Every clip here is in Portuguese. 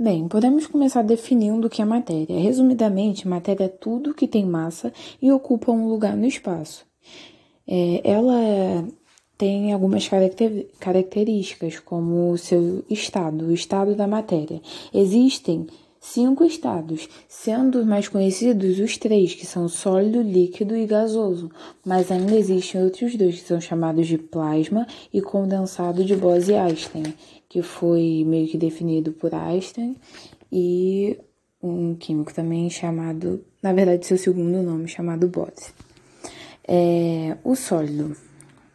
Bem, podemos começar definindo o que é matéria. Resumidamente, matéria é tudo que tem massa e ocupa um lugar no espaço. É, ela tem algumas caracter características, como o seu estado, o estado da matéria. Existem cinco estados, sendo os mais conhecidos os três, que são sólido, líquido e gasoso, mas ainda existem outros dois, que são chamados de plasma e condensado de Bose-Einstein que foi meio que definido por Einstein, e um químico também chamado, na verdade, seu segundo nome, chamado Bose. É, o sólido,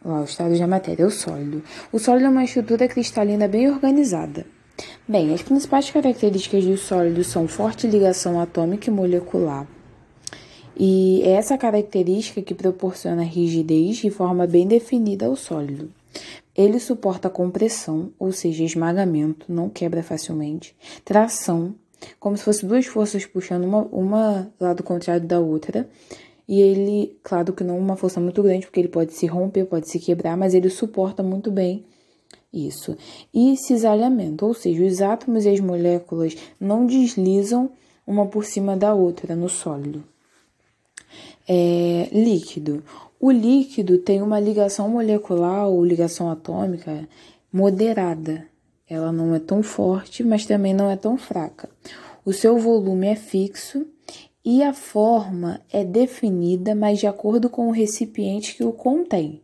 o estado da matéria, o sólido. O sólido é uma estrutura cristalina bem organizada. Bem, as principais características do sólido são forte ligação atômica e molecular. E é essa característica que proporciona rigidez e forma bem definida ao sólido. Ele suporta compressão, ou seja, esmagamento, não quebra facilmente, tração, como se fossem duas forças puxando uma, uma lado contrário da outra. E ele, claro que não uma força muito grande, porque ele pode se romper, pode se quebrar, mas ele suporta muito bem isso. E cisalhamento, ou seja, os átomos e as moléculas não deslizam uma por cima da outra no sólido. É, líquido. O líquido tem uma ligação molecular ou ligação atômica moderada. Ela não é tão forte, mas também não é tão fraca. O seu volume é fixo e a forma é definida, mas de acordo com o recipiente que o contém.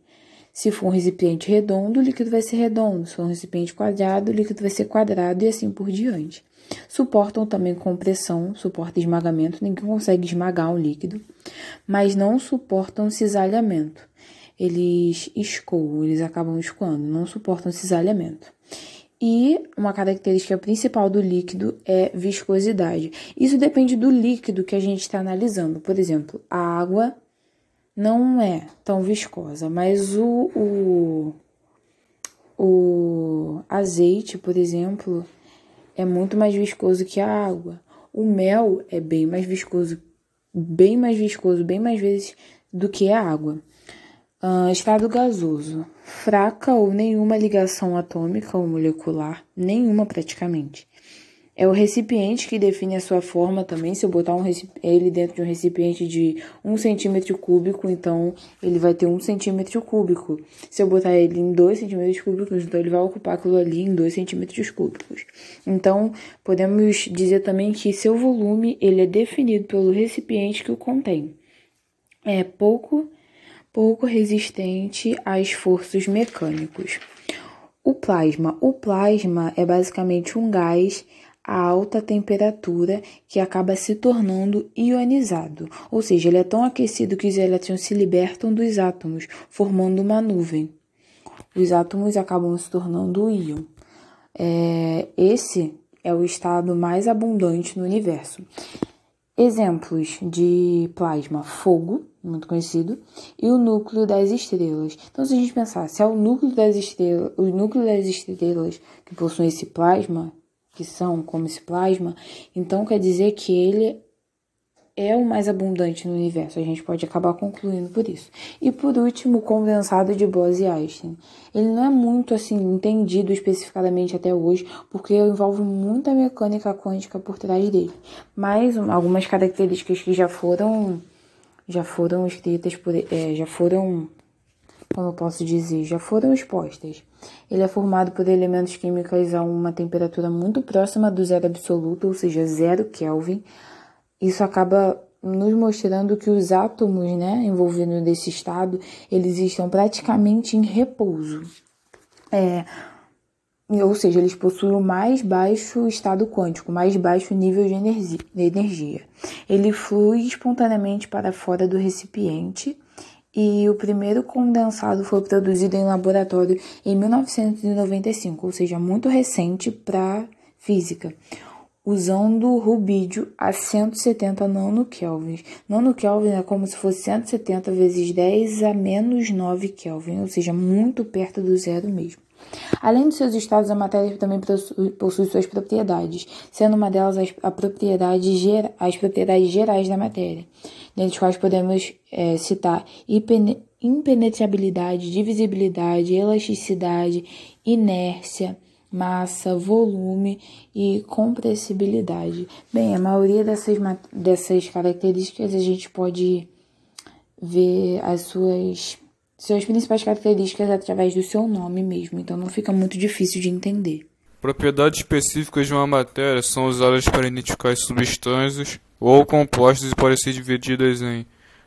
Se for um recipiente redondo, o líquido vai ser redondo. Se for um recipiente quadrado, o líquido vai ser quadrado e assim por diante. Suportam também compressão, suporta esmagamento, ninguém consegue esmagar um líquido, mas não suportam cisalhamento. Eles escoam, eles acabam escoando, não suportam cisalhamento. E uma característica principal do líquido é viscosidade. Isso depende do líquido que a gente está analisando. Por exemplo, a água não é tão viscosa, mas o, o, o azeite, por exemplo, é muito mais viscoso que a água. O mel é bem mais viscoso, bem mais viscoso, bem mais vezes do que a água. Uh, estado gasoso. Fraca ou nenhuma ligação atômica ou molecular, nenhuma praticamente. É o recipiente que define a sua forma também. Se eu botar um ele dentro de um recipiente de 1 centímetro cúbico, então ele vai ter 1 centímetro cúbico. Se eu botar ele em 2 centímetros cúbicos, então ele vai ocupar aquilo ali em 2 centímetros cúbicos. Então, podemos dizer também que seu volume ele é definido pelo recipiente que o contém. É pouco, pouco resistente a esforços mecânicos. O plasma. O plasma é basicamente um gás a alta temperatura que acaba se tornando ionizado, ou seja, ele é tão aquecido que os elétrons se libertam dos átomos, formando uma nuvem. Os átomos acabam se tornando íon. É, esse é o estado mais abundante no universo. Exemplos de plasma: fogo, muito conhecido, e o núcleo das estrelas. Então, se a gente pensar, se é o núcleo das estrelas, o núcleo das estrelas que possuem esse plasma, que são como esse plasma, então quer dizer que ele é o mais abundante no universo. A gente pode acabar concluindo por isso. E por último, o condensado de Bose-Einstein. Ele não é muito assim entendido especificadamente até hoje, porque envolve muita mecânica quântica por trás dele. Mas algumas características que já foram já foram escritas por é, já foram como posso dizer, já foram expostas. Ele é formado por elementos químicos a uma temperatura muito próxima do zero absoluto, ou seja, zero Kelvin. Isso acaba nos mostrando que os átomos, né, envolvidos nesse estado, eles estão praticamente em repouso. É, ou seja, eles possuem o mais baixo estado quântico, mais baixo nível de energia. Ele flui espontaneamente para fora do recipiente e o primeiro condensado foi produzido em laboratório em 1995, ou seja, muito recente para física, usando rubídio a 170 nanokelvins. Nanokelvin é como se fosse 170 vezes 10 a menos 9 Kelvin, ou seja, muito perto do zero mesmo. Além dos seus estados, a matéria também possui suas propriedades, sendo uma delas as, a propriedade, as propriedades gerais da matéria, dentre as quais podemos é, citar impenetrabilidade, divisibilidade, elasticidade, inércia, massa, volume e compressibilidade. Bem, a maioria dessas, dessas características a gente pode ver as suas, suas principais características através do seu nome mesmo, então não fica muito difícil de entender. Propriedades específicas de uma matéria são usadas para identificar substâncias ou compostos e podem ser divididas em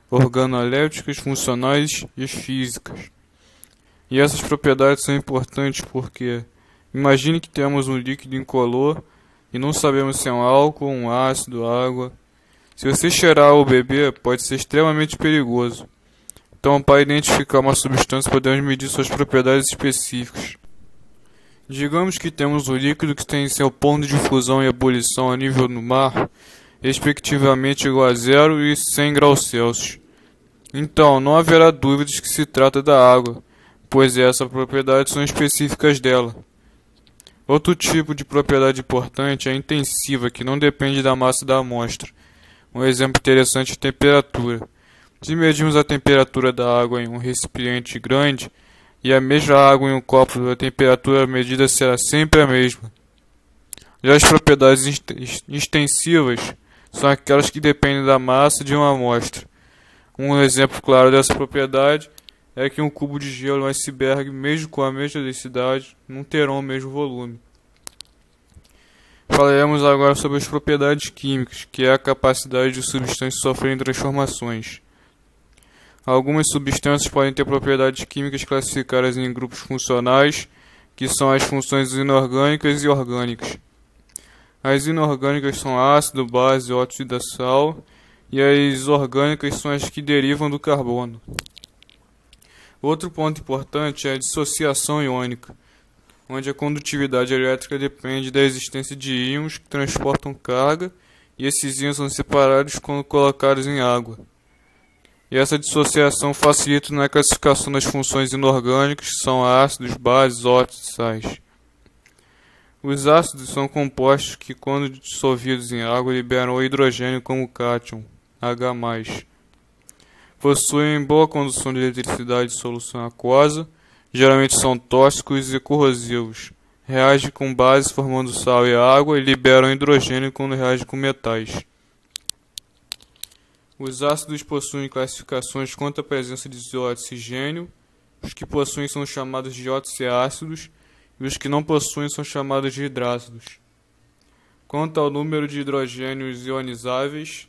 organoléticas, funcionais e físicas. E essas propriedades são importantes porque imagine que temos um líquido incolor e não sabemos se é um álcool, um ácido, água. Se você cheirar ou beber, pode ser extremamente perigoso. Então, para identificar uma substância, podemos medir suas propriedades específicas. Digamos que temos um líquido que tem seu ponto de fusão e ebulição a nível do mar, respectivamente igual a 0 e 100 graus Celsius. Então, não haverá dúvidas que se trata da água, pois essas propriedades são específicas dela. Outro tipo de propriedade importante é a intensiva, que não depende da massa da amostra. Um exemplo interessante é a temperatura. Se medirmos a temperatura da água em um recipiente grande e a mesma água em um copo, a temperatura medida será sempre a mesma. Já as propriedades extensivas são aquelas que dependem da massa de uma amostra. Um exemplo claro dessa propriedade é que um cubo de gelo e um iceberg, mesmo com a mesma densidade, não terão o mesmo volume. Falaremos agora sobre as propriedades químicas, que é a capacidade de substâncias sofrerem transformações. Algumas substâncias podem ter propriedades químicas classificadas em grupos funcionais, que são as funções inorgânicas e orgânicas. As inorgânicas são ácido, base, óxido da sal, e as orgânicas são as que derivam do carbono. Outro ponto importante é a dissociação iônica, onde a condutividade elétrica depende da existência de íons que transportam carga e esses íons são separados quando colocados em água. E essa dissociação facilita na classificação das funções inorgânicas, que são ácidos, bases, óxidos e sais. Os ácidos são compostos que, quando dissolvidos em água, liberam o hidrogênio como cátion, H+ possuem boa condução de eletricidade em solução aquosa, geralmente são tóxicos e corrosivos. Reagem com bases formando sal e água e liberam hidrogênio quando reagem com metais. Os ácidos possuem classificações quanto à presença de oxigênio. Os que possuem são chamados de oxiácidos e os que não possuem são chamados de hidrácidos. Quanto ao número de hidrogênios ionizáveis,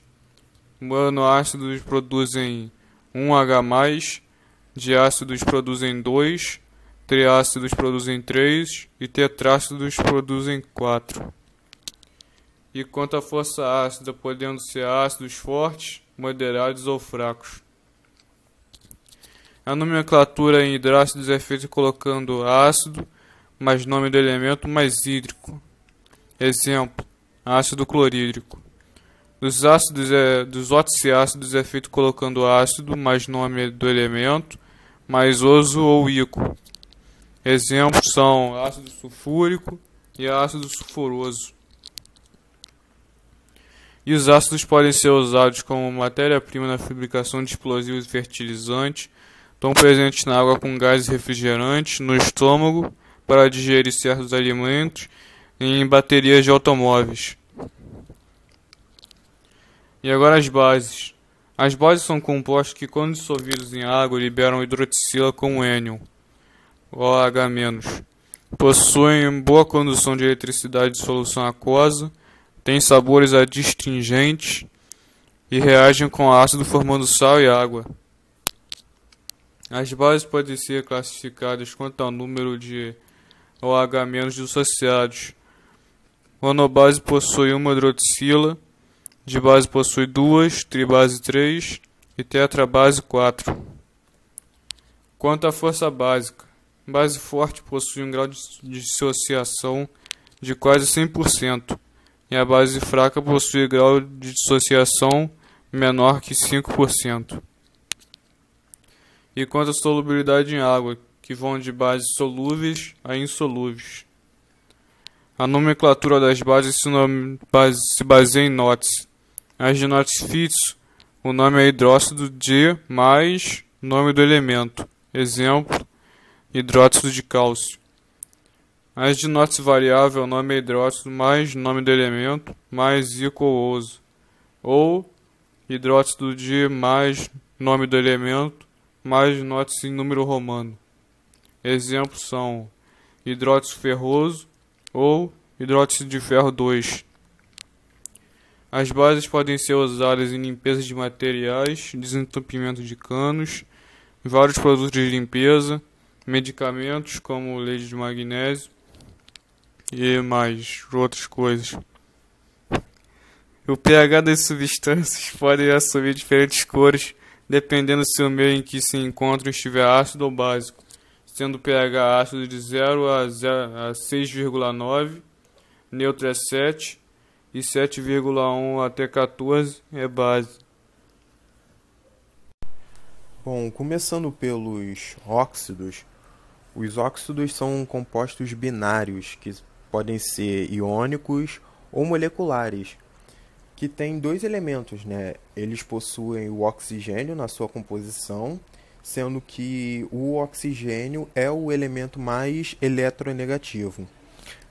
monoácidos produzem 1H+, diácidos produzem 2, triácidos produzem 3 e tetrácidos produzem 4. E quanto à força ácida, podendo ser ácidos fortes, moderados ou fracos. A nomenclatura em hidrácidos é feita colocando ácido mais nome do elemento mais hídrico. Exemplo: ácido clorídrico. Dos ácidos é, dos oxiácidos é feito colocando ácido mais nome do elemento, mais oso ou ico. Exemplos são ácido sulfúrico e ácido sulfuroso. E os ácidos podem ser usados como matéria-prima na fabricação de explosivos e fertilizantes, estão presentes na água com gases refrigerantes, no estômago para digerir certos alimentos e em baterias de automóveis. E agora as bases. As bases são compostos que, quando dissolvidos em água, liberam hidroxila com ânion, OH-. Possuem boa condução de eletricidade de solução aquosa, têm sabores adstringentes e reagem com ácido formando sal e água. As bases podem ser classificadas quanto ao número de OH- dissociados. Monobase possui uma hidroxila de base possui duas, tribase 3 e tetrabase 4. Quanto à força básica, base forte possui um grau de dissociação de quase 100%, e a base fraca possui grau de dissociação menor que 5%. E quanto à solubilidade em água, que vão de bases solúveis a insolúveis. A nomenclatura das bases se, baseia em NOTS, as de fixo, o nome é hidróxido de mais nome do elemento. Exemplo: hidróxido de cálcio. As de nótese variável, nome é hidróxido mais nome do elemento, mais icooso. Ou hidróxido de mais nome do elemento, mais nótese em número romano. Exemplos são hidróxido ferroso ou hidróxido de ferro 2. As bases podem ser usadas em limpeza de materiais, desentupimento de canos, vários produtos de limpeza, medicamentos como leite de magnésio, e mais outras coisas. O pH das substâncias pode assumir diferentes cores dependendo se o meio em que se encontram estiver ácido ou básico, sendo o pH ácido de 0 a, a 6,9, neutro é 7 e 7,1 até 14 é base. Bom, começando pelos óxidos, os óxidos são compostos binários que podem ser iônicos ou moleculares, que têm dois elementos, né? Eles possuem o oxigênio na sua composição, sendo que o oxigênio é o elemento mais eletronegativo.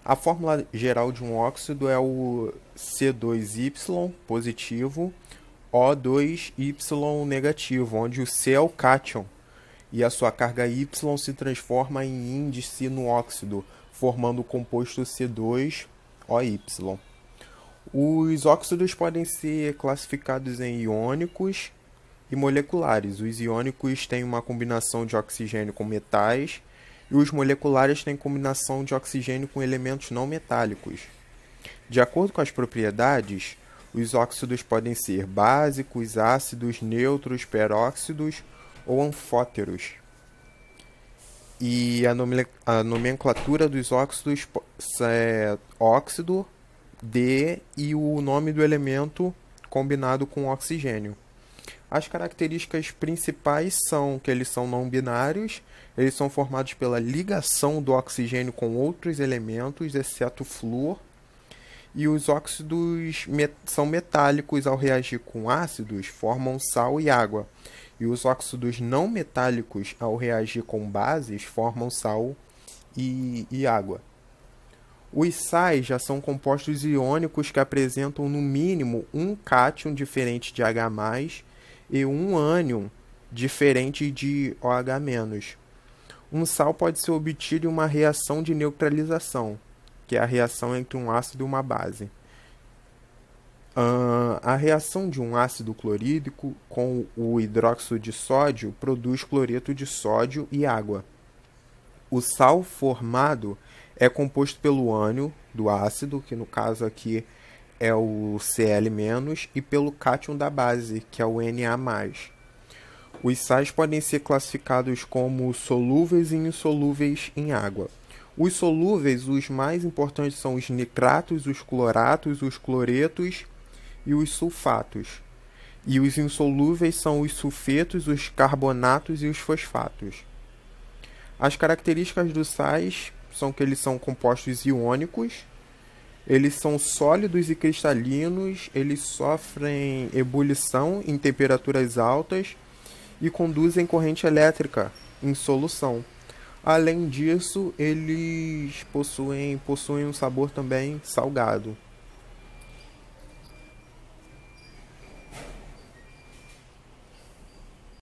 A fórmula geral de um óxido é o C2Y positivo, O2Y negativo, onde o C é o cátion e a sua carga Y se transforma em índice no óxido, formando o composto C2OY. Os óxidos podem ser classificados em iônicos e moleculares. Os iônicos têm uma combinação de oxigênio com metais e os moleculares têm combinação de oxigênio com elementos não metálicos. De acordo com as propriedades, os óxidos podem ser básicos, ácidos, neutros, peróxidos ou anfóteros e a, nomenclatura dos óxidos é óxido, D e o nome do elemento combinado com oxigênio. As características principais são que eles são não binários, eles são formados pela ligação do oxigênio com outros elementos, exceto flúor, e os óxidos met são metálicos ao reagir com ácidos, formam sal e água e os óxidos não metálicos, ao reagir com bases, formam sal e, e água. Os sais já são compostos iônicos que apresentam no mínimo um cátion diferente de H+, e um ânion diferente de OH-. Um sal pode ser obtido em uma reação de neutralização, que é a reação entre um ácido e uma base. Uh, a reação de um ácido clorídrico com o hidróxido de sódio produz cloreto de sódio e água. O sal formado é composto pelo ânion do ácido, que no caso aqui é o Cl-, e pelo cátion da base, que é o Na+. Os sais podem ser classificados como solúveis e insolúveis em água. Os solúveis, os mais importantes são os nitratos, os cloratos, os cloretos e os sulfatos. E os insolúveis são os sulfetos, os carbonatos e os fosfatos. As características dos sais são que eles são compostos iônicos, eles são sólidos e cristalinos, eles sofrem ebulição em temperaturas altas e conduzem corrente elétrica em solução. Além disso, eles possuem, possuem um sabor também salgado.